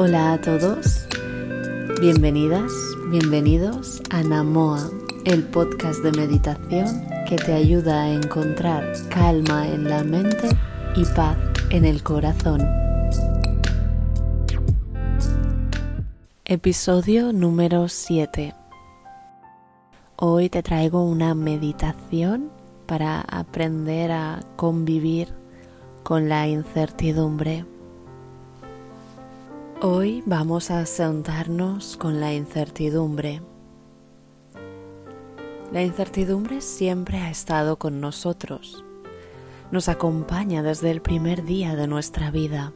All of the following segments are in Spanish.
Hola a todos, bienvenidas, bienvenidos a Namoa, el podcast de meditación que te ayuda a encontrar calma en la mente y paz en el corazón. Episodio número 7. Hoy te traigo una meditación para aprender a convivir con la incertidumbre. Hoy vamos a sentarnos con la incertidumbre. La incertidumbre siempre ha estado con nosotros. Nos acompaña desde el primer día de nuestra vida.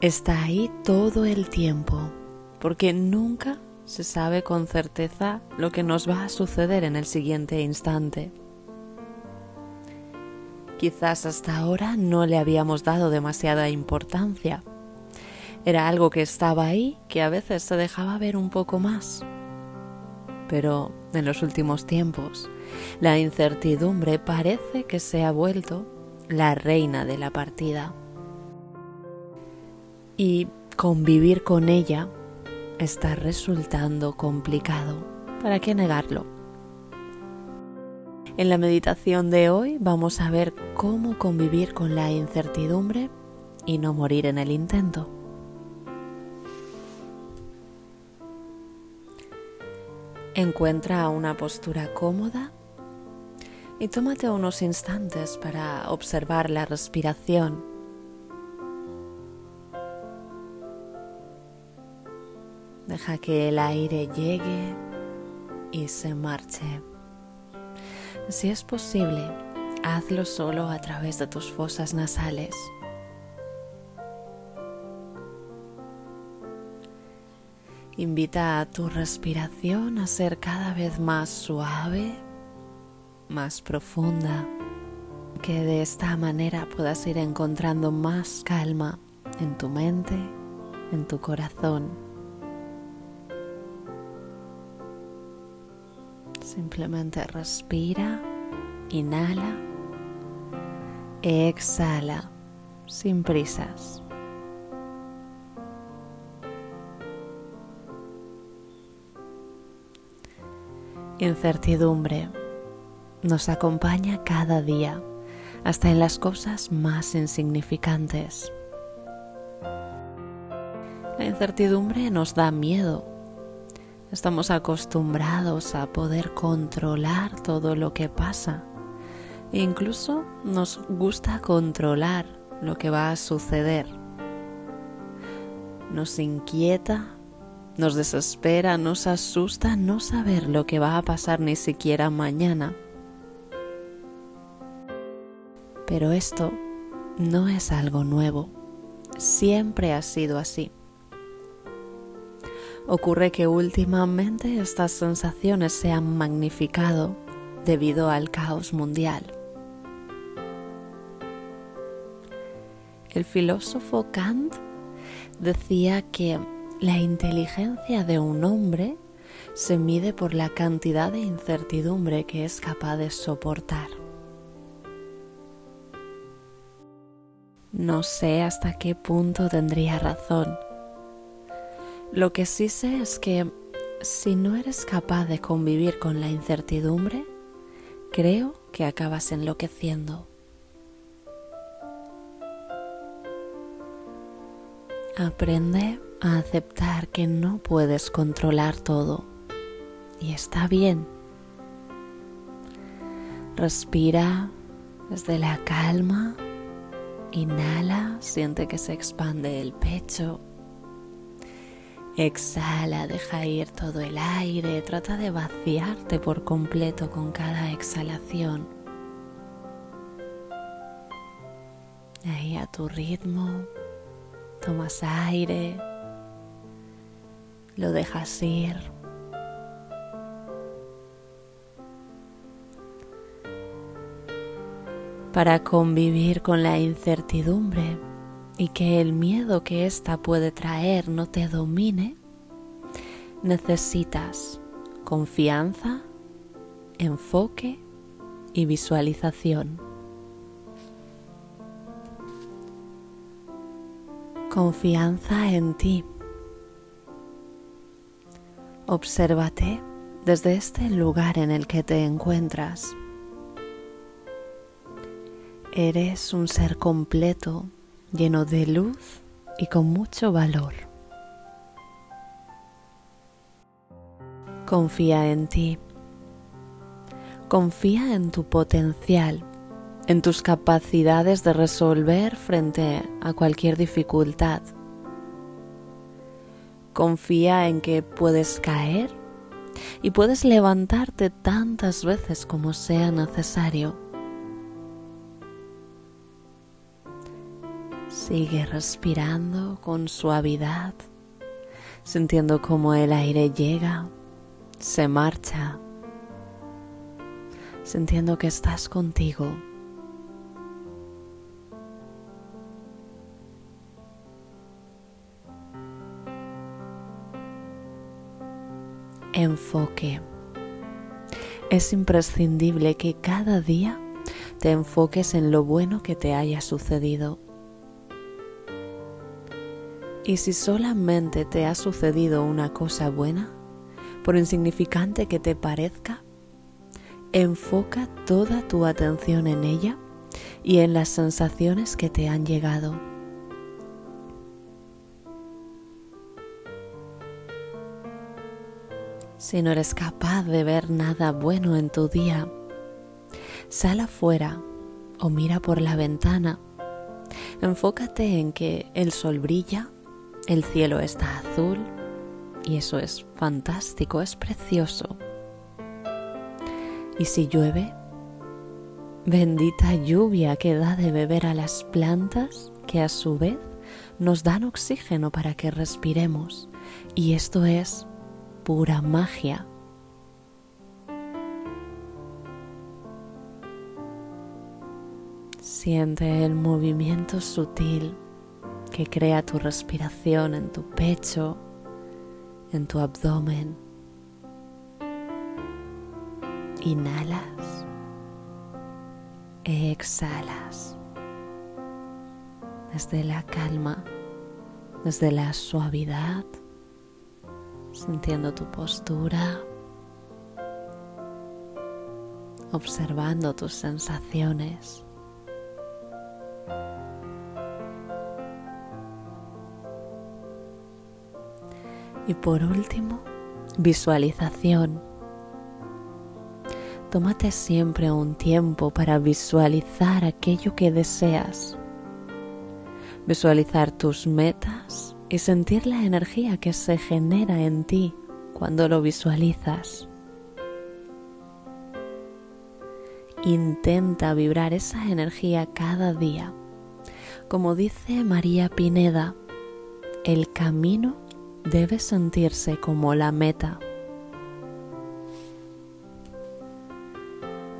Está ahí todo el tiempo, porque nunca se sabe con certeza lo que nos va a suceder en el siguiente instante. Quizás hasta ahora no le habíamos dado demasiada importancia. Era algo que estaba ahí, que a veces se dejaba ver un poco más. Pero en los últimos tiempos, la incertidumbre parece que se ha vuelto la reina de la partida. Y convivir con ella está resultando complicado. ¿Para qué negarlo? En la meditación de hoy vamos a ver cómo convivir con la incertidumbre y no morir en el intento. Encuentra una postura cómoda y tómate unos instantes para observar la respiración. Deja que el aire llegue y se marche. Si es posible, hazlo solo a través de tus fosas nasales. Invita a tu respiración a ser cada vez más suave, más profunda, que de esta manera puedas ir encontrando más calma en tu mente, en tu corazón. Simplemente respira, inhala, exhala, sin prisas. Incertidumbre nos acompaña cada día, hasta en las cosas más insignificantes. La incertidumbre nos da miedo Estamos acostumbrados a poder controlar todo lo que pasa. E incluso nos gusta controlar lo que va a suceder. Nos inquieta, nos desespera, nos asusta no saber lo que va a pasar ni siquiera mañana. Pero esto no es algo nuevo. Siempre ha sido así. Ocurre que últimamente estas sensaciones se han magnificado debido al caos mundial. El filósofo Kant decía que la inteligencia de un hombre se mide por la cantidad de incertidumbre que es capaz de soportar. No sé hasta qué punto tendría razón lo que sí sé es que si no eres capaz de convivir con la incertidumbre, creo que acabas enloqueciendo. Aprende a aceptar que no puedes controlar todo. Y está bien. Respira desde la calma, inhala, siente que se expande el pecho. Exhala, deja ir todo el aire, trata de vaciarte por completo con cada exhalación. Ahí a tu ritmo, tomas aire, lo dejas ir. Para convivir con la incertidumbre, y que el miedo que ésta puede traer no te domine, necesitas confianza, enfoque y visualización. Confianza en ti. Obsérvate desde este lugar en el que te encuentras. Eres un ser completo, lleno de luz y con mucho valor. Confía en ti. Confía en tu potencial, en tus capacidades de resolver frente a cualquier dificultad. Confía en que puedes caer y puedes levantarte tantas veces como sea necesario. Sigue respirando con suavidad, sintiendo como el aire llega, se marcha, sintiendo que estás contigo. Enfoque. Es imprescindible que cada día te enfoques en lo bueno que te haya sucedido. Y si solamente te ha sucedido una cosa buena, por insignificante que te parezca, enfoca toda tu atención en ella y en las sensaciones que te han llegado. Si no eres capaz de ver nada bueno en tu día, sal afuera o mira por la ventana. Enfócate en que el sol brilla, el cielo está azul y eso es fantástico, es precioso. Y si llueve, bendita lluvia que da de beber a las plantas que a su vez nos dan oxígeno para que respiremos. Y esto es pura magia. Siente el movimiento sutil que crea tu respiración en tu pecho, en tu abdomen. Inhalas, exhalas desde la calma, desde la suavidad sintiendo tu postura, observando tus sensaciones. Y por último, visualización. Tómate siempre un tiempo para visualizar aquello que deseas. Visualizar tus metas, y sentir la energía que se genera en ti cuando lo visualizas. Intenta vibrar esa energía cada día. Como dice María Pineda, el camino debe sentirse como la meta.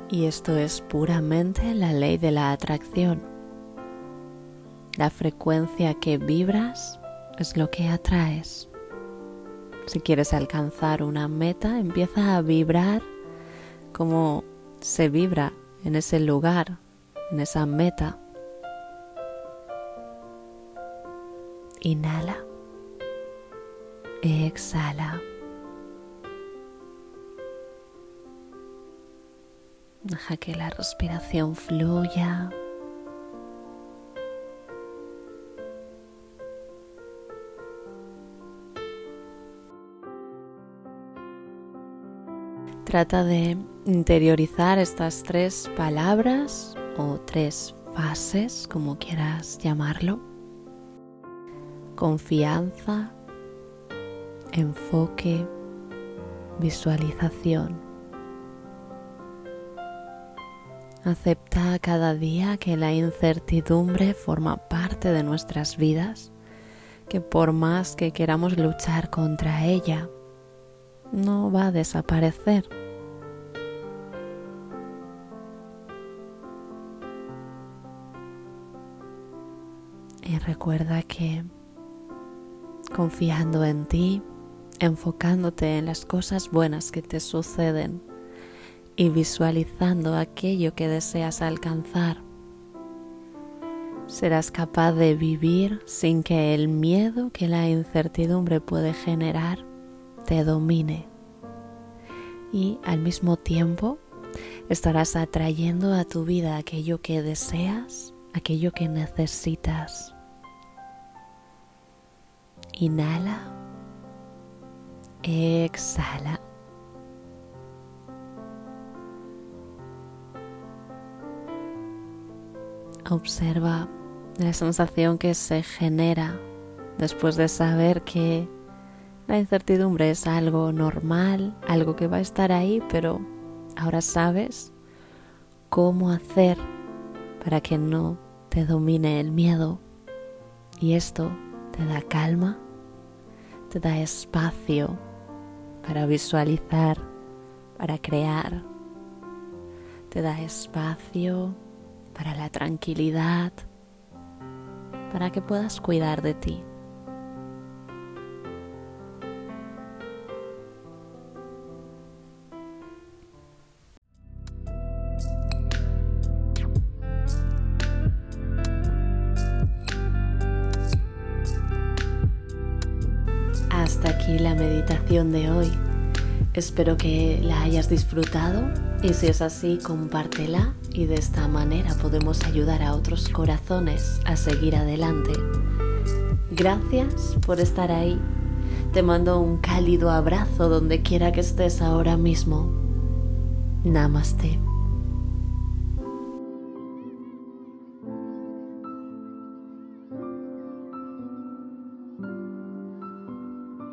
Y esto es puramente la ley de la atracción. La frecuencia que vibras es lo que atraes. Si quieres alcanzar una meta, empieza a vibrar como se vibra en ese lugar, en esa meta. Inhala. Exhala. Deja que la respiración fluya. Trata de interiorizar estas tres palabras o tres fases, como quieras llamarlo. Confianza, enfoque, visualización. Acepta cada día que la incertidumbre forma parte de nuestras vidas, que por más que queramos luchar contra ella, no va a desaparecer. Y recuerda que confiando en ti, enfocándote en las cosas buenas que te suceden y visualizando aquello que deseas alcanzar, serás capaz de vivir sin que el miedo que la incertidumbre puede generar te domine. Y al mismo tiempo estarás atrayendo a tu vida aquello que deseas, aquello que necesitas. Inhala. Exhala. Observa la sensación que se genera después de saber que la incertidumbre es algo normal, algo que va a estar ahí, pero ahora sabes cómo hacer para que no te domine el miedo. Y esto te da calma, te da espacio para visualizar, para crear, te da espacio para la tranquilidad, para que puedas cuidar de ti. De hoy. Espero que la hayas disfrutado y si es así, compártela y de esta manera podemos ayudar a otros corazones a seguir adelante. Gracias por estar ahí. Te mando un cálido abrazo donde quiera que estés ahora mismo. Namaste.